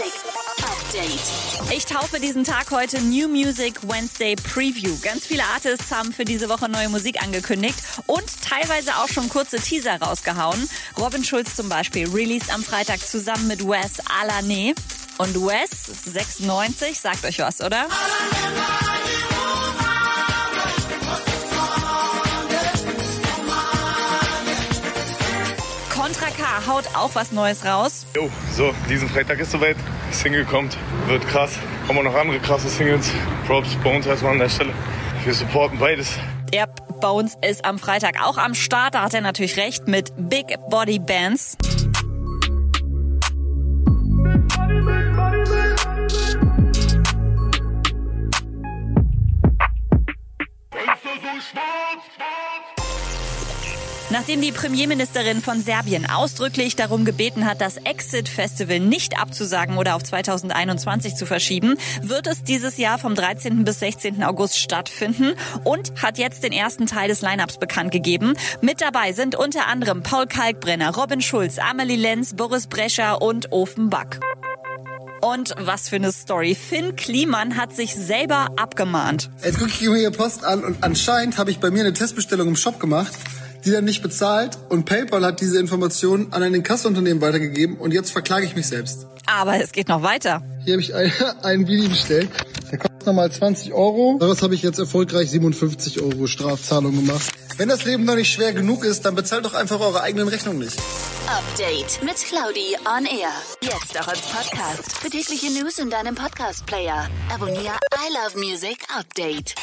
Music Update. Ich taufe diesen Tag heute New Music Wednesday Preview. Ganz viele Artists haben für diese Woche neue Musik angekündigt und teilweise auch schon kurze Teaser rausgehauen. Robin Schulz zum Beispiel released am Freitag zusammen mit Wes Alané. Und Wes, 96, sagt euch was, oder? Contra K haut auch was Neues raus. Jo, so, diesen Freitag ist soweit. Single kommt, wird krass. Haben wir noch andere krasse Singles. Props, Bones erstmal an der Stelle. Wir supporten beides. Ja, Bones ist am Freitag auch am Start. Da hat er natürlich recht mit Big Body Bands. Nachdem die Premierministerin von Serbien ausdrücklich darum gebeten hat, das Exit Festival nicht abzusagen oder auf 2021 zu verschieben, wird es dieses Jahr vom 13. bis 16. August stattfinden und hat jetzt den ersten Teil des Lineups bekannt gegeben. Mit dabei sind unter anderem Paul Kalkbrenner, Robin Schulz, Amelie Lenz, Boris Brescher und Ofenback. Und was für eine Story. Finn Kliman hat sich selber abgemahnt. Jetzt gucke ich mir hier Post an und anscheinend habe ich bei mir eine Testbestellung im Shop gemacht die dann nicht bezahlt und PayPal hat diese Informationen an ein Inkassounternehmen weitergegeben und jetzt verklage ich mich selbst. Aber es geht noch weiter. Hier habe ich ein, ein Video bestellt. Der kostet nochmal 20 Euro. Daraus habe ich jetzt erfolgreich 57 Euro Strafzahlung gemacht. Wenn das Leben noch nicht schwer genug ist, dann bezahlt doch einfach eure eigenen Rechnungen nicht. Update mit Claudi on Air. Jetzt auch als Podcast. Für tägliche News in deinem Podcast-Player. Abonniere I Love Music Update.